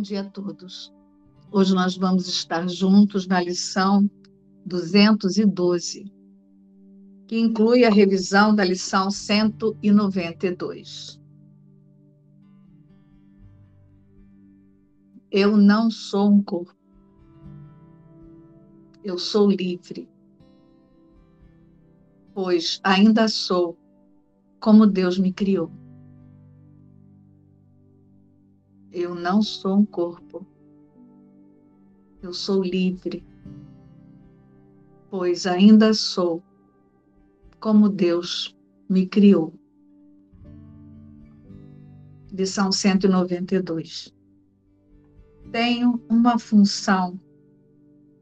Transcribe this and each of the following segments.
Bom dia a todos. Hoje nós vamos estar juntos na lição 212, que inclui a revisão da lição 192. Eu não sou um corpo. Eu sou livre. Pois ainda sou como Deus me criou. Eu não sou um corpo. Eu sou livre, pois ainda sou como Deus me criou. Lição 192. Tenho uma função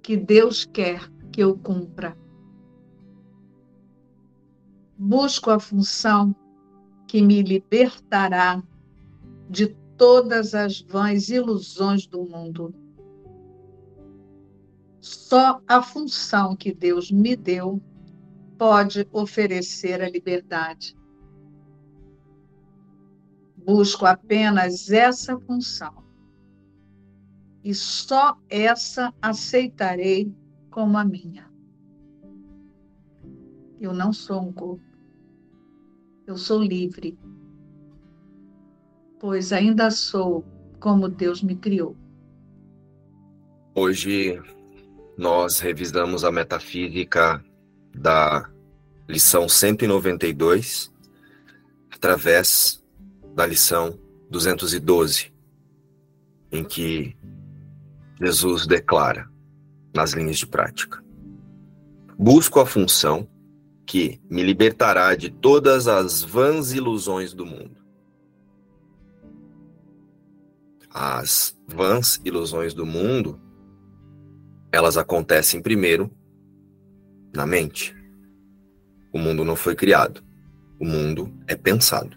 que Deus quer que eu cumpra. Busco a função que me libertará de todas as vãs ilusões do mundo. Só a função que Deus me deu pode oferecer a liberdade. Busco apenas essa função. E só essa aceitarei como a minha. Eu não sou um corpo. Eu sou livre pois ainda sou como Deus me criou. Hoje nós revisamos a metafísica da lição 192 através da lição 212, em que Jesus declara nas linhas de prática: Busco a função que me libertará de todas as vãs ilusões do mundo as vãs ilusões do mundo, elas acontecem primeiro na mente. O mundo não foi criado, o mundo é pensado.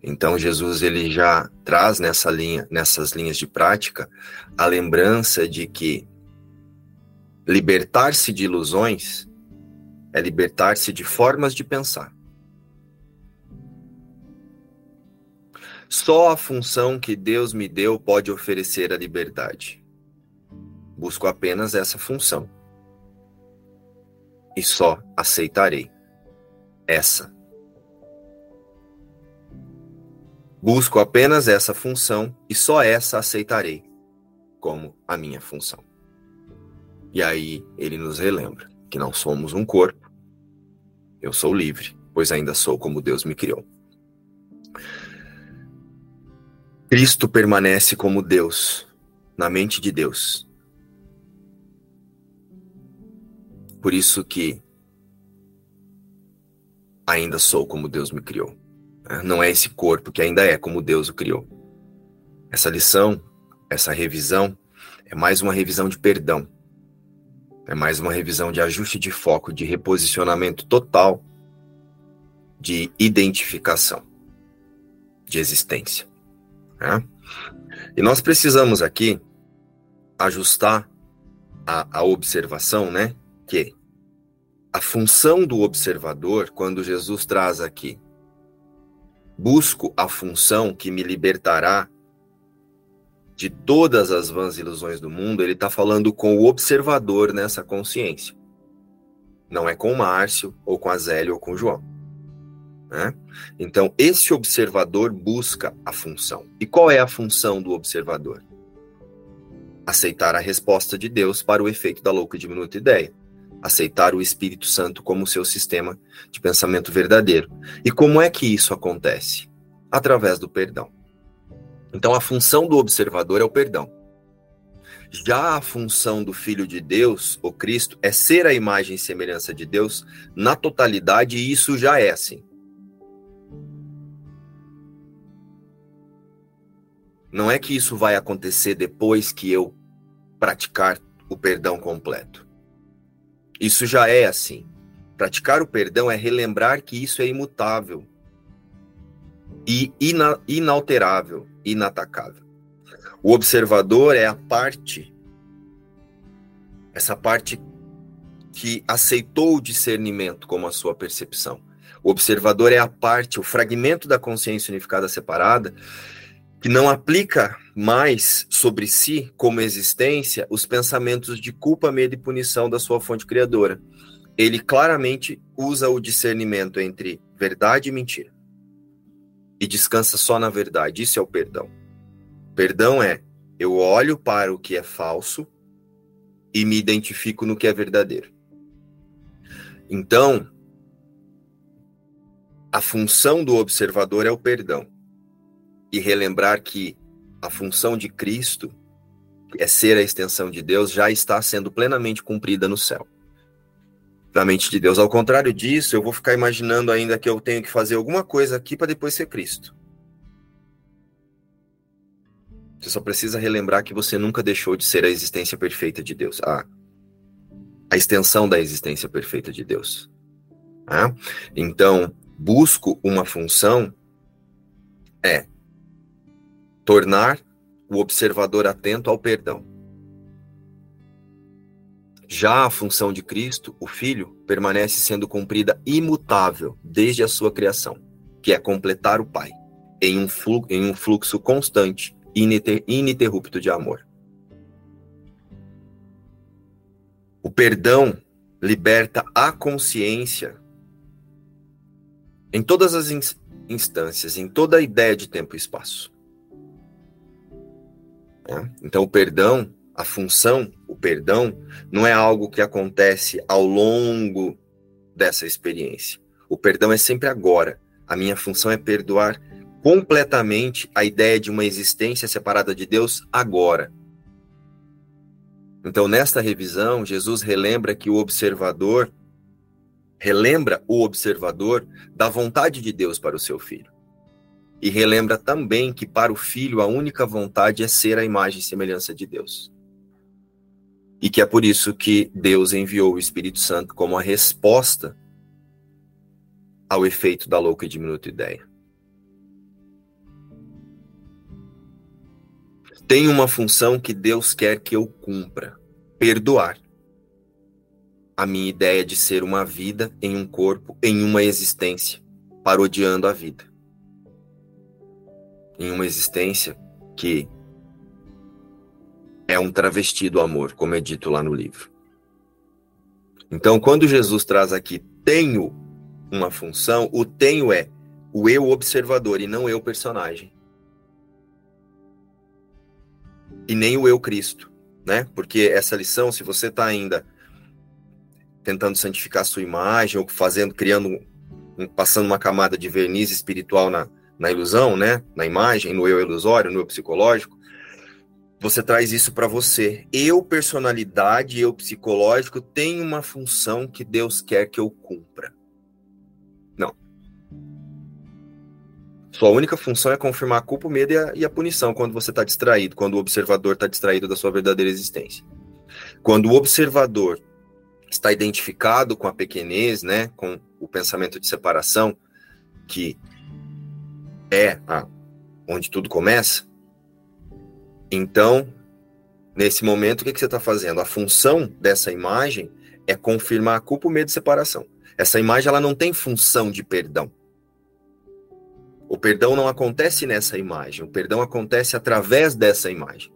Então Jesus ele já traz nessa linha, nessas linhas de prática, a lembrança de que libertar-se de ilusões é libertar-se de formas de pensar. Só a função que Deus me deu pode oferecer a liberdade. Busco apenas essa função. E só aceitarei essa. Busco apenas essa função e só essa aceitarei como a minha função. E aí ele nos relembra que não somos um corpo. Eu sou livre, pois ainda sou como Deus me criou. Cristo permanece como Deus, na mente de Deus. Por isso que ainda sou como Deus me criou. Não é esse corpo que ainda é como Deus o criou. Essa lição, essa revisão, é mais uma revisão de perdão. É mais uma revisão de ajuste de foco, de reposicionamento total, de identificação, de existência. Né? E nós precisamos aqui ajustar a, a observação, né? Que a função do observador, quando Jesus traz aqui, busco a função que me libertará de todas as vãs ilusões do mundo, ele está falando com o observador nessa consciência. Não é com o Márcio, ou com a Zélia, ou com o João. Né? Então, esse observador busca a função. E qual é a função do observador? Aceitar a resposta de Deus para o efeito da louca e diminuta ideia. Aceitar o Espírito Santo como seu sistema de pensamento verdadeiro. E como é que isso acontece? Através do perdão. Então, a função do observador é o perdão. Já a função do Filho de Deus, o Cristo, é ser a imagem e semelhança de Deus na totalidade, e isso já é assim. Não é que isso vai acontecer depois que eu praticar o perdão completo. Isso já é assim. Praticar o perdão é relembrar que isso é imutável e ina inalterável, inatacável. O observador é a parte, essa parte que aceitou o discernimento como a sua percepção. O observador é a parte, o fragmento da consciência unificada separada que não aplica mais sobre si, como existência, os pensamentos de culpa, medo e punição da sua fonte criadora. Ele claramente usa o discernimento entre verdade e mentira. E descansa só na verdade. Isso é o perdão. Perdão é eu olho para o que é falso e me identifico no que é verdadeiro. Então, a função do observador é o perdão. E relembrar que a função de Cristo é ser a extensão de Deus já está sendo plenamente cumprida no céu. Da mente de Deus. Ao contrário disso, eu vou ficar imaginando ainda que eu tenho que fazer alguma coisa aqui para depois ser Cristo. Você só precisa relembrar que você nunca deixou de ser a existência perfeita de Deus. A, a extensão da existência perfeita de Deus. Tá? Então, busco uma função é tornar o observador atento ao perdão. Já a função de Cristo, o Filho, permanece sendo cumprida imutável desde a sua criação, que é completar o Pai, em um fluxo, em um fluxo constante ininterrupto de amor. O perdão liberta a consciência em todas as instâncias, em toda a ideia de tempo e espaço. É? Então, o perdão, a função, o perdão, não é algo que acontece ao longo dessa experiência. O perdão é sempre agora. A minha função é perdoar completamente a ideia de uma existência separada de Deus agora. Então, nesta revisão, Jesus relembra que o observador relembra o observador da vontade de Deus para o seu filho. E relembra também que para o filho a única vontade é ser a imagem e semelhança de Deus. E que é por isso que Deus enviou o Espírito Santo como a resposta ao efeito da louca e diminuta ideia. tem uma função que Deus quer que eu cumpra: perdoar. A minha ideia de ser uma vida em um corpo, em uma existência, parodiando a vida. Em uma existência que é um travesti do amor, como é dito lá no livro. Então, quando Jesus traz aqui tenho uma função, o tenho é o eu observador e não eu personagem e nem o eu Cristo, né? Porque essa lição, se você está ainda tentando santificar sua imagem ou fazendo, criando, passando uma camada de verniz espiritual na, na ilusão, né? Na imagem, no eu ilusório, no eu psicológico, você traz isso para você. Eu, personalidade, eu psicológico, tenho uma função que Deus quer que eu cumpra. Sua única função é confirmar a culpa, o medo e a, e a punição quando você está distraído, quando o observador está distraído da sua verdadeira existência. Quando o observador está identificado com a pequenez, né, com o pensamento de separação, que é a, onde tudo começa, então, nesse momento, o que, que você está fazendo? A função dessa imagem é confirmar a culpa, o medo e separação. Essa imagem ela não tem função de perdão. O perdão não acontece nessa imagem, o perdão acontece através dessa imagem.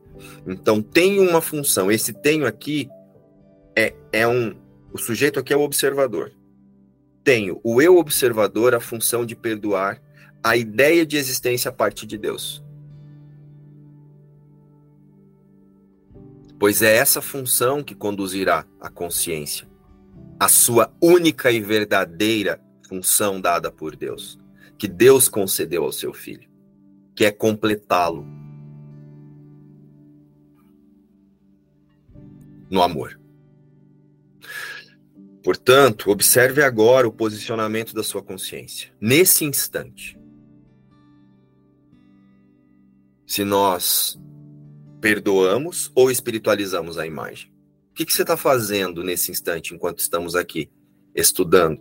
Então tem uma função. Esse tenho aqui é, é um. O sujeito aqui é o observador. Tenho o eu observador a função de perdoar a ideia de existência a partir de Deus. Pois é essa função que conduzirá a consciência, a sua única e verdadeira função dada por Deus que Deus concedeu ao seu filho, que é completá-lo no amor. Portanto, observe agora o posicionamento da sua consciência. Nesse instante, se nós perdoamos ou espiritualizamos a imagem. O que, que você está fazendo nesse instante enquanto estamos aqui estudando?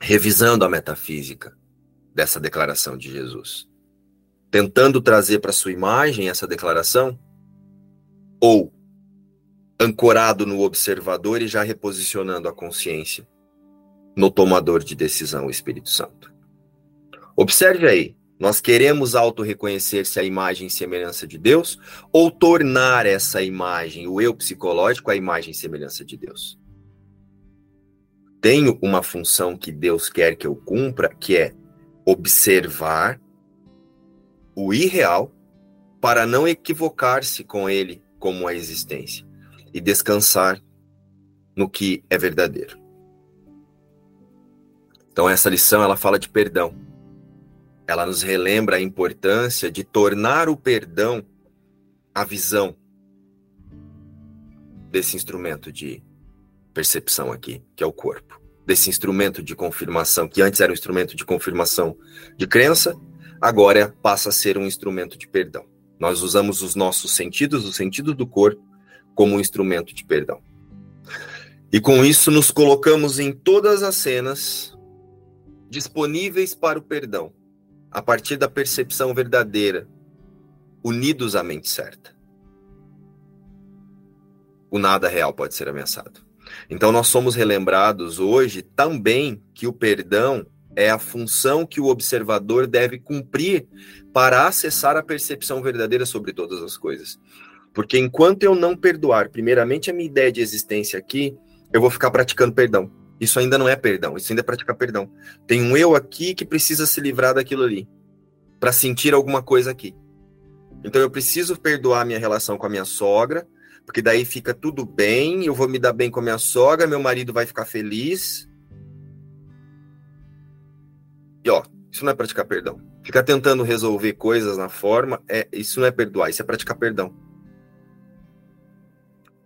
revisando a metafísica dessa declaração de Jesus, tentando trazer para sua imagem essa declaração, ou ancorado no observador e já reposicionando a consciência no tomador de decisão, o Espírito Santo. Observe aí Nós queremos auto-reconhecer-se a imagem e semelhança de Deus ou tornar essa imagem, o eu psicológico, a imagem e semelhança de Deus? Tenho uma função que Deus quer que eu cumpra, que é observar o irreal para não equivocar-se com ele como a existência e descansar no que é verdadeiro. Então essa lição ela fala de perdão. Ela nos relembra a importância de tornar o perdão a visão desse instrumento de percepção aqui, que é o corpo. Desse instrumento de confirmação, que antes era um instrumento de confirmação de crença, agora passa a ser um instrumento de perdão. Nós usamos os nossos sentidos, o sentido do corpo, como um instrumento de perdão. E com isso nos colocamos em todas as cenas disponíveis para o perdão, a partir da percepção verdadeira, unidos à mente certa. O nada real pode ser ameaçado. Então, nós somos relembrados hoje também que o perdão é a função que o observador deve cumprir para acessar a percepção verdadeira sobre todas as coisas. Porque enquanto eu não perdoar, primeiramente, a minha ideia de existência aqui, eu vou ficar praticando perdão. Isso ainda não é perdão, isso ainda é praticar perdão. Tem um eu aqui que precisa se livrar daquilo ali, para sentir alguma coisa aqui. Então eu preciso perdoar minha relação com a minha sogra, porque daí fica tudo bem, eu vou me dar bem com a minha sogra, meu marido vai ficar feliz. E ó, isso não é praticar perdão. Ficar tentando resolver coisas na forma, é, isso não é perdoar, isso é praticar perdão.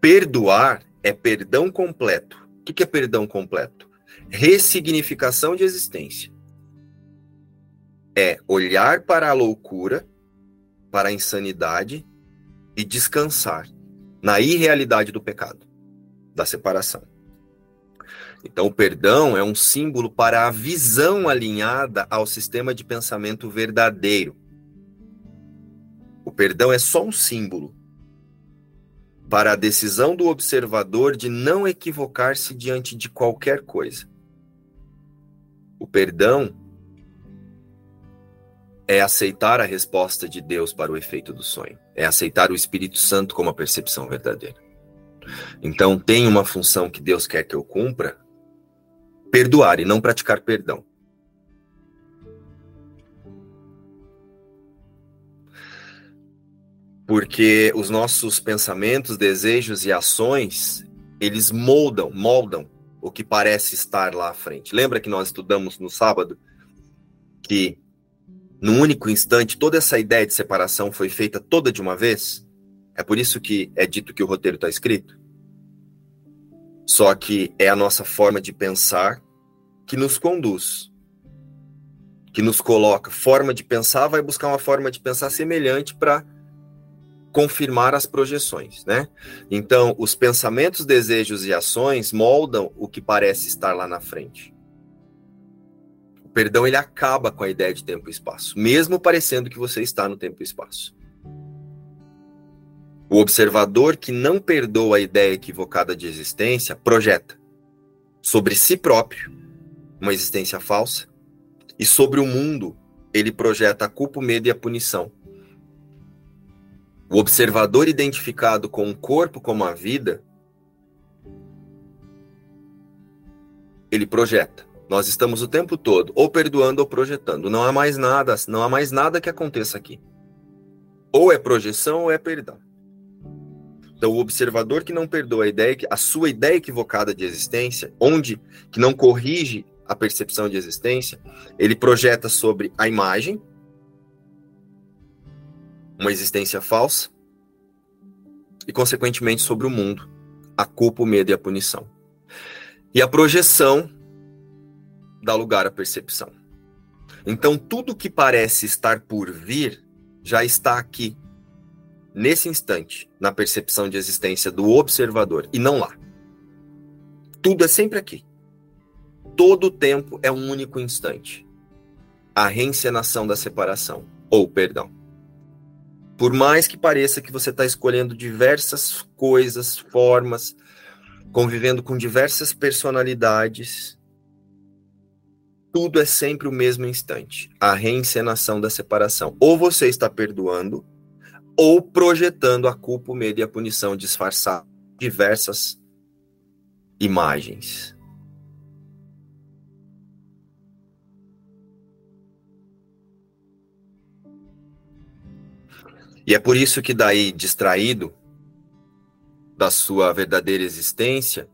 Perdoar é perdão completo o que é perdão completo? Ressignificação de existência. É olhar para a loucura, para a insanidade e descansar na irrealidade do pecado, da separação. Então, o perdão é um símbolo para a visão alinhada ao sistema de pensamento verdadeiro. O perdão é só um símbolo para a decisão do observador de não equivocar-se diante de qualquer coisa. O perdão é aceitar a resposta de Deus para o efeito do sonho, é aceitar o Espírito Santo como a percepção verdadeira. Então, tem uma função que Deus quer que eu cumpra: perdoar e não praticar perdão. Porque os nossos pensamentos, desejos e ações, eles moldam, moldam o que parece estar lá à frente. Lembra que nós estudamos no sábado que num único instante toda essa ideia de separação foi feita toda de uma vez? É por isso que é dito que o roteiro está escrito. Só que é a nossa forma de pensar que nos conduz, que nos coloca. Forma de pensar vai buscar uma forma de pensar semelhante para confirmar as projeções, né? Então, os pensamentos, desejos e ações moldam o que parece estar lá na frente. O perdão ele acaba com a ideia de tempo e espaço, mesmo parecendo que você está no tempo e espaço. O observador que não perdoa a ideia equivocada de existência projeta sobre si próprio uma existência falsa e sobre o mundo ele projeta a culpa, o medo e a punição o observador identificado com o corpo como a vida, ele projeta. Nós estamos o tempo todo ou perdoando ou projetando. Não há mais nada, não há mais nada que aconteça aqui. Ou é projeção ou é perdão. Então, o observador que não perdoa a ideia, a sua ideia equivocada de existência, onde que não corrige a percepção de existência, ele projeta sobre a imagem, uma existência falsa e, consequentemente, sobre o mundo, a culpa, o medo e a punição. E a projeção dá lugar à percepção. Então, tudo que parece estar por vir já está aqui, nesse instante, na percepção de existência do observador, e não lá. Tudo é sempre aqui. Todo tempo é um único instante. A reencenação da separação, ou perdão. Por mais que pareça que você está escolhendo diversas coisas, formas, convivendo com diversas personalidades, tudo é sempre o mesmo instante a reencenação da separação. Ou você está perdoando, ou projetando a culpa, o medo e a punição disfarçar diversas imagens. E é por isso que daí, distraído da sua verdadeira existência,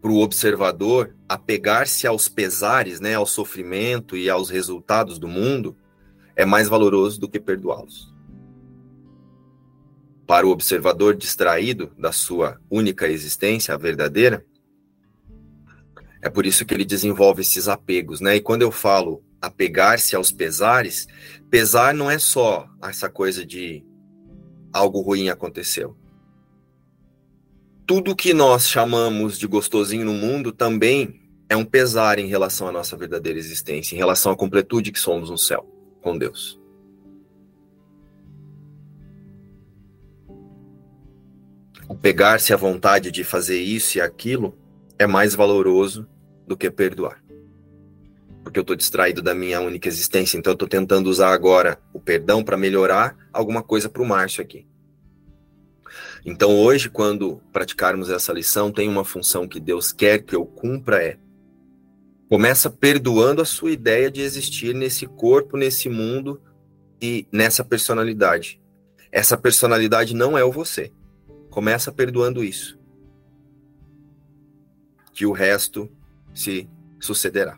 para o observador apegar-se aos pesares, né, ao sofrimento e aos resultados do mundo, é mais valoroso do que perdoá-los. Para o observador distraído da sua única existência, a verdadeira, é por isso que ele desenvolve esses apegos, né? E quando eu falo apegar-se aos pesares, pesar não é só essa coisa de algo ruim aconteceu tudo que nós chamamos de gostosinho no mundo também é um pesar em relação à nossa verdadeira existência, em relação à completude que somos no céu com Deus. O pegar-se à vontade de fazer isso e aquilo é mais valoroso do que perdoar. Porque eu estou distraído da minha única existência, então eu estou tentando usar agora o perdão para melhorar alguma coisa para o Márcio aqui. Então, hoje, quando praticarmos essa lição, tem uma função que Deus quer que eu cumpra é começa perdoando a sua ideia de existir nesse corpo, nesse mundo e nessa personalidade. Essa personalidade não é o você. Começa perdoando isso. Que o resto se sucederá.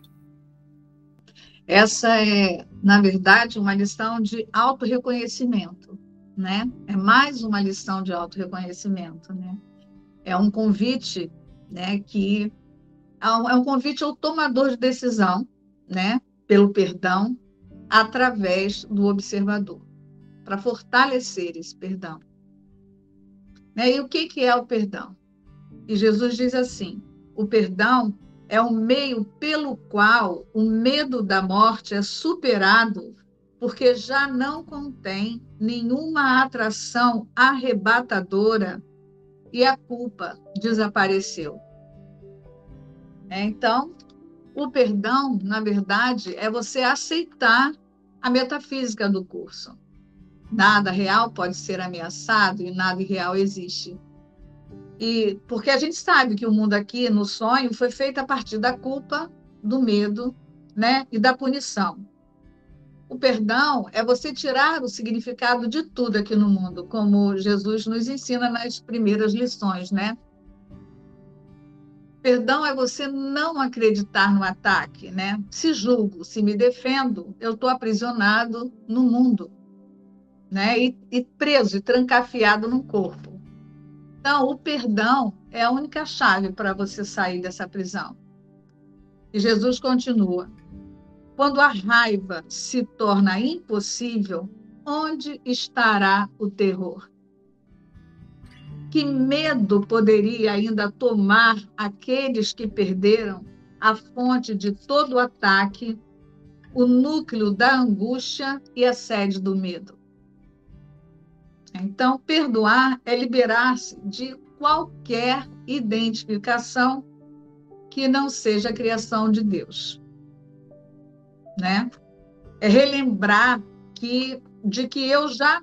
Essa é, na verdade, uma lição de autorreconhecimento né? É mais uma lição de autorreconhecimento, né? É um convite, né, que é um convite ao tomador de decisão, né, pelo perdão através do observador, para fortalecer esse perdão. Né? E o que que é o perdão? E Jesus diz assim: o perdão é o meio pelo qual o medo da morte é superado porque já não contém nenhuma atração arrebatadora e a culpa desapareceu. É, então, o perdão, na verdade, é você aceitar a metafísica do curso. Nada real pode ser ameaçado e nada irreal existe. E porque a gente sabe que o mundo aqui no sonho foi feito a partir da culpa, do medo, né, e da punição. O perdão é você tirar o significado de tudo aqui no mundo, como Jesus nos ensina nas primeiras lições, né? Perdão é você não acreditar no ataque, né? Se julgo, se me defendo, eu estou aprisionado no mundo, né? E, e preso, e trancafiado no corpo. Então, o perdão é a única chave para você sair dessa prisão. E Jesus continua: quando a raiva se torna impossível, onde estará o terror? Que medo poderia ainda tomar aqueles que perderam a fonte de todo o ataque, o núcleo da angústia e a sede do medo? Então, perdoar é liberar-se de qualquer identificação que não seja a criação de Deus né? É relembrar que de que eu já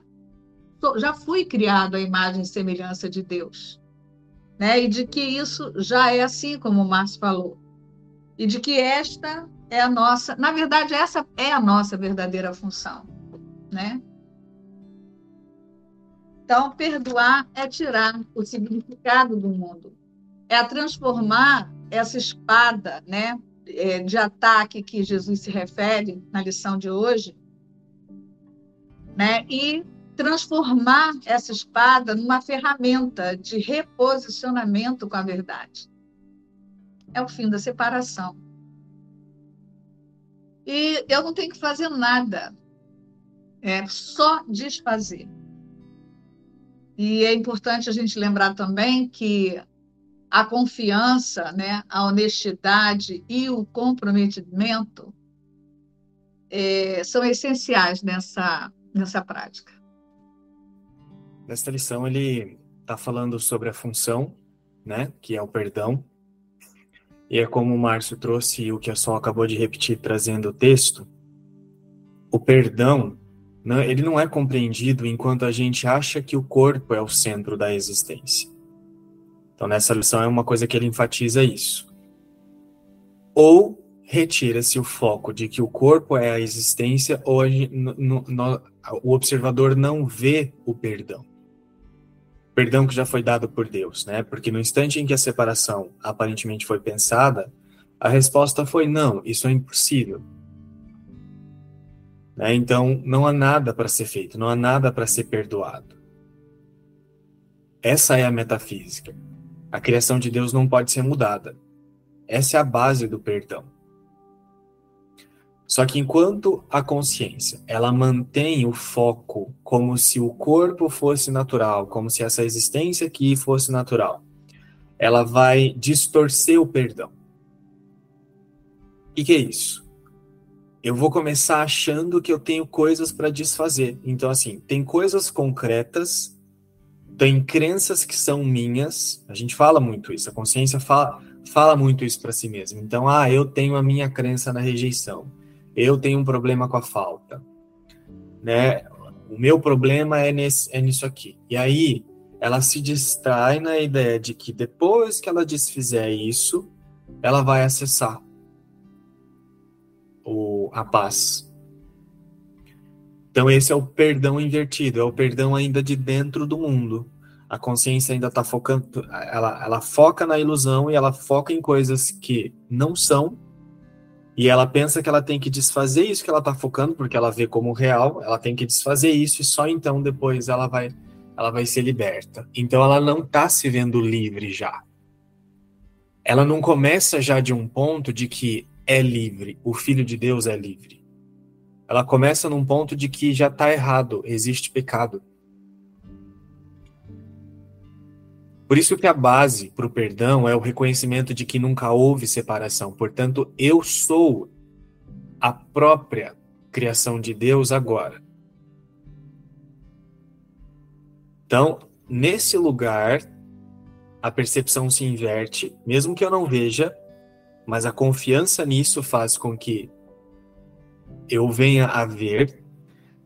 já fui criado à imagem e semelhança de Deus, né? E de que isso já é assim como o Márcio falou. E de que esta é a nossa, na verdade essa é a nossa verdadeira função, né? Então, perdoar é tirar o significado do mundo, é transformar essa espada, né, é, de ataque que Jesus se refere na lição de hoje, né? E transformar essa espada numa ferramenta de reposicionamento com a verdade. É o fim da separação. E eu não tenho que fazer nada, é só desfazer. E é importante a gente lembrar também que a confiança, né, a honestidade e o comprometimento é, são essenciais nessa, nessa prática. Nesta lição, ele está falando sobre a função, né, que é o perdão, e é como o Márcio trouxe o que a Sol acabou de repetir trazendo o texto, o perdão, né, ele não é compreendido enquanto a gente acha que o corpo é o centro da existência. Então, nessa lição é uma coisa que ele enfatiza isso. Ou retira-se o foco de que o corpo é a existência, ou a gente, no, no, o observador não vê o perdão. Perdão que já foi dado por Deus, né? Porque no instante em que a separação aparentemente foi pensada, a resposta foi não, isso é impossível. Né? Então, não há nada para ser feito, não há nada para ser perdoado. Essa é a metafísica. A criação de Deus não pode ser mudada. Essa é a base do perdão. Só que enquanto a consciência, ela mantém o foco como se o corpo fosse natural, como se essa existência aqui fosse natural, ela vai distorcer o perdão. Que, que é isso? Eu vou começar achando que eu tenho coisas para desfazer. Então, assim, tem coisas concretas, tem crenças que são minhas. A gente fala muito isso, a consciência fala, fala muito isso para si mesma. Então, ah, eu tenho a minha crença na rejeição eu tenho um problema com a falta, né? O meu problema é, nesse, é nisso aqui. E aí ela se distrai na ideia de que depois que ela desfizer isso, ela vai acessar o, a paz. Então esse é o perdão invertido, é o perdão ainda de dentro do mundo. A consciência ainda está focando, ela, ela foca na ilusão e ela foca em coisas que não são e ela pensa que ela tem que desfazer isso que ela está focando, porque ela vê como real, ela tem que desfazer isso e só então depois ela vai ela vai ser liberta. Então ela não está se vendo livre já. Ela não começa já de um ponto de que é livre, o filho de Deus é livre. Ela começa num ponto de que já está errado, existe pecado. Por isso que a base para o perdão é o reconhecimento de que nunca houve separação. Portanto, eu sou a própria criação de Deus agora. Então, nesse lugar, a percepção se inverte, mesmo que eu não veja, mas a confiança nisso faz com que eu venha a ver.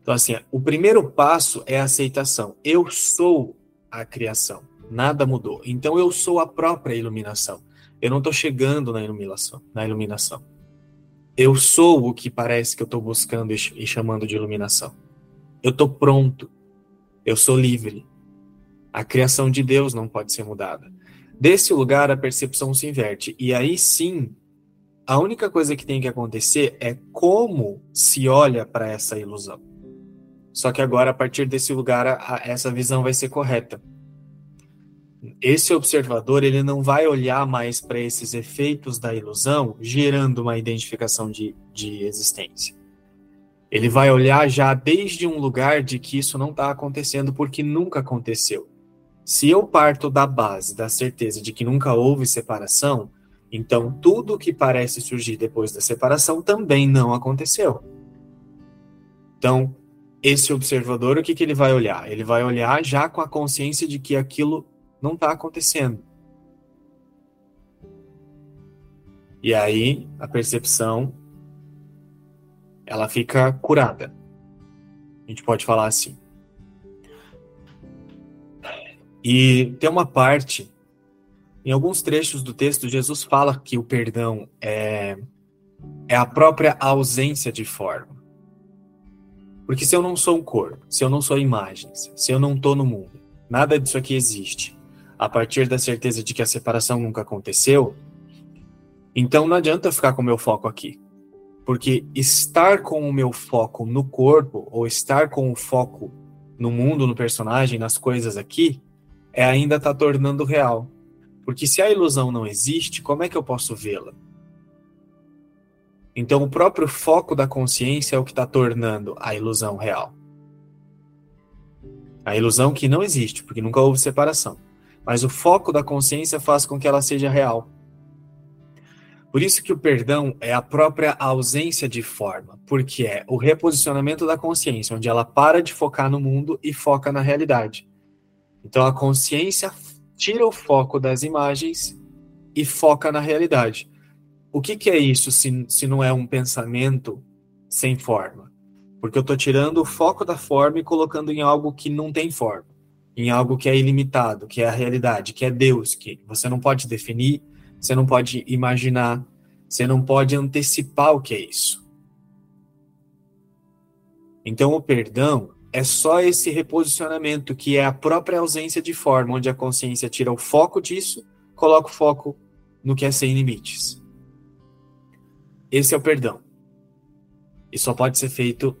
Então, assim, o primeiro passo é a aceitação. Eu sou a criação. Nada mudou. Então eu sou a própria iluminação. Eu não estou chegando na iluminação, na iluminação. Eu sou o que parece que eu estou buscando e chamando de iluminação. Eu estou pronto. Eu sou livre. A criação de Deus não pode ser mudada. Desse lugar, a percepção se inverte. E aí sim, a única coisa que tem que acontecer é como se olha para essa ilusão. Só que agora, a partir desse lugar, a, essa visão vai ser correta esse observador ele não vai olhar mais para esses efeitos da ilusão gerando uma identificação de, de existência. Ele vai olhar já desde um lugar de que isso não está acontecendo porque nunca aconteceu. Se eu parto da base da certeza de que nunca houve separação, então tudo que parece surgir depois da separação também não aconteceu. Então, esse observador, o que, que ele vai olhar? Ele vai olhar já com a consciência de que aquilo não está acontecendo. E aí a percepção ela fica curada. A gente pode falar assim. E tem uma parte, em alguns trechos do texto, Jesus fala que o perdão é, é a própria ausência de forma. Porque se eu não sou um corpo, se eu não sou imagens, se eu não estou no mundo, nada disso aqui existe a partir da certeza de que a separação nunca aconteceu, então não adianta ficar com o meu foco aqui. Porque estar com o meu foco no corpo, ou estar com o foco no mundo, no personagem, nas coisas aqui, é ainda estar tá tornando real. Porque se a ilusão não existe, como é que eu posso vê-la? Então, o próprio foco da consciência é o que está tornando a ilusão real. A ilusão que não existe, porque nunca houve separação mas o foco da consciência faz com que ela seja real. Por isso que o perdão é a própria ausência de forma, porque é o reposicionamento da consciência, onde ela para de focar no mundo e foca na realidade. Então a consciência tira o foco das imagens e foca na realidade. o que, que é isso se, se não é um pensamento sem forma? Porque eu estou tirando o foco da forma e colocando em algo que não tem forma, em algo que é ilimitado, que é a realidade, que é Deus, que você não pode definir, você não pode imaginar, você não pode antecipar o que é isso. Então, o perdão é só esse reposicionamento, que é a própria ausência de forma, onde a consciência tira o foco disso, coloca o foco no que é sem limites. Esse é o perdão. E só pode ser feito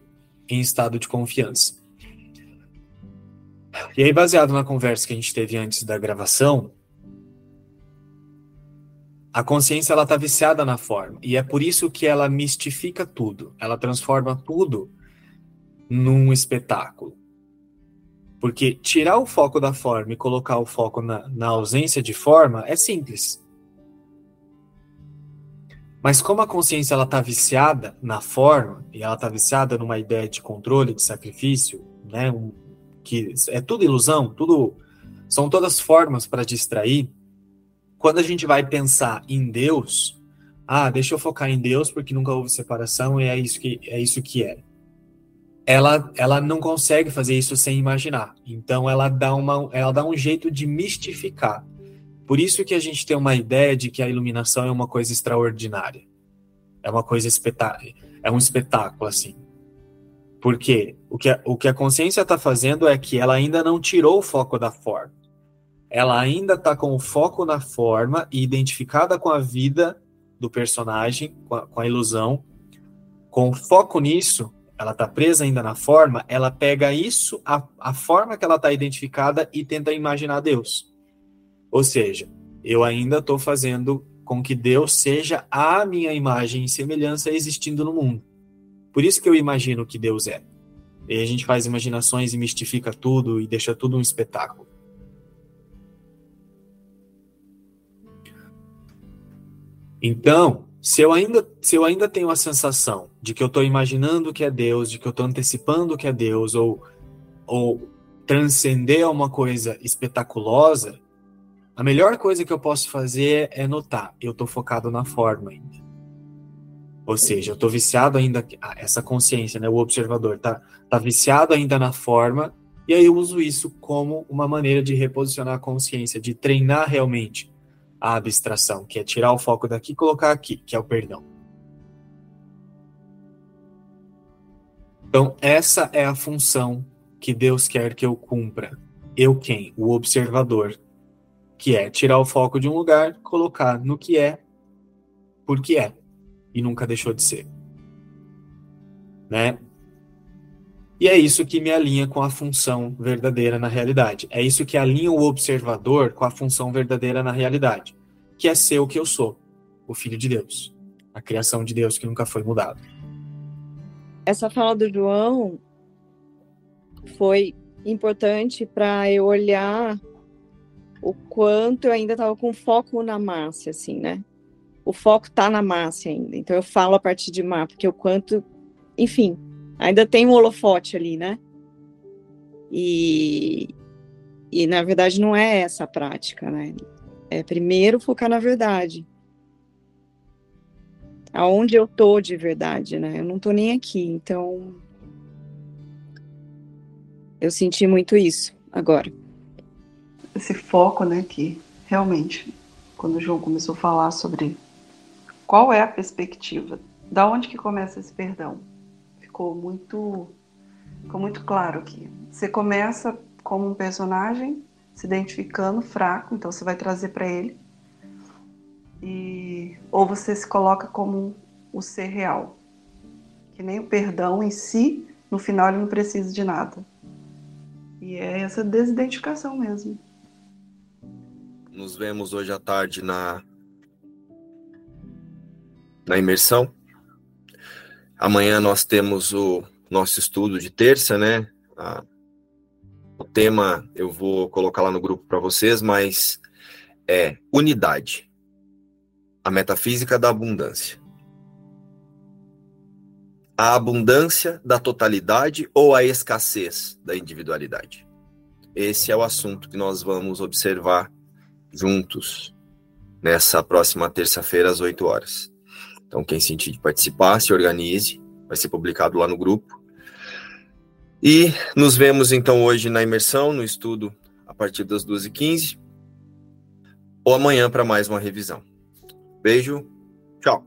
em estado de confiança. E aí, baseado na conversa que a gente teve antes da gravação, a consciência ela está viciada na forma e é por isso que ela mistifica tudo. Ela transforma tudo num espetáculo. Porque tirar o foco da forma e colocar o foco na, na ausência de forma é simples. Mas como a consciência ela está viciada na forma e ela está viciada numa ideia de controle, de sacrifício, né, um, que é tudo ilusão, tudo são todas formas para distrair. Quando a gente vai pensar em Deus, ah, deixa eu focar em Deus porque nunca houve separação e é isso que é isso que é ela, ela não consegue fazer isso sem imaginar. Então ela dá, uma, ela dá um jeito de mistificar. Por isso que a gente tem uma ideia de que a iluminação é uma coisa extraordinária. É uma coisa espetáculo, é um espetáculo assim. Porque o que a, o que a consciência está fazendo é que ela ainda não tirou o foco da forma. Ela ainda está com o foco na forma e identificada com a vida do personagem, com a, com a ilusão. Com foco nisso, ela está presa ainda na forma, ela pega isso, a, a forma que ela está identificada e tenta imaginar Deus. Ou seja, eu ainda estou fazendo com que Deus seja a minha imagem e semelhança existindo no mundo. Por isso que eu imagino que Deus é. E a gente faz imaginações e mistifica tudo e deixa tudo um espetáculo. Então, se eu ainda, se eu ainda tenho a sensação de que eu estou imaginando que é Deus, de que eu estou antecipando que é Deus, ou, ou transcender uma coisa espetaculosa, a melhor coisa que eu posso fazer é notar, eu estou focado na forma ainda. Ou seja, eu estou viciado ainda, essa consciência, né, o observador, tá, tá viciado ainda na forma, e aí eu uso isso como uma maneira de reposicionar a consciência, de treinar realmente a abstração, que é tirar o foco daqui e colocar aqui, que é o perdão. Então, essa é a função que Deus quer que eu cumpra. Eu quem? O observador, que é tirar o foco de um lugar, colocar no que é, porque é, e nunca deixou de ser. Né? E é isso que me alinha com a função verdadeira na realidade. É isso que alinha o observador com a função verdadeira na realidade, que é ser o que eu sou, o filho de Deus, a criação de Deus que nunca foi mudado essa fala do João foi importante para eu olhar o quanto eu ainda estava com foco na massa, assim, né? O foco tá na massa ainda. Então eu falo a partir de má, porque o quanto, enfim, ainda tem um holofote ali, né? E, e na verdade não é essa a prática, né? É primeiro focar na verdade aonde eu tô de verdade, né? Eu não tô nem aqui, então eu senti muito isso agora. Esse foco, né, que realmente quando o João começou a falar sobre qual é a perspectiva, da onde que começa esse perdão, ficou muito ficou muito claro aqui. Você começa como um personagem se identificando fraco, então você vai trazer para ele e ou você se coloca como o ser real, que nem o perdão em si, no final ele não precisa de nada. E é essa desidentificação mesmo. Nos vemos hoje à tarde na na imersão. Amanhã nós temos o nosso estudo de terça, né? o tema eu vou colocar lá no grupo para vocês, mas é unidade a metafísica da abundância. A abundância da totalidade ou a escassez da individualidade? Esse é o assunto que nós vamos observar juntos nessa próxima terça-feira às 8 horas. Então, quem sentir de participar, se organize, vai ser publicado lá no grupo. E nos vemos então hoje na imersão, no estudo, a partir das 12h15, ou amanhã para mais uma revisão. Beijo, tchau.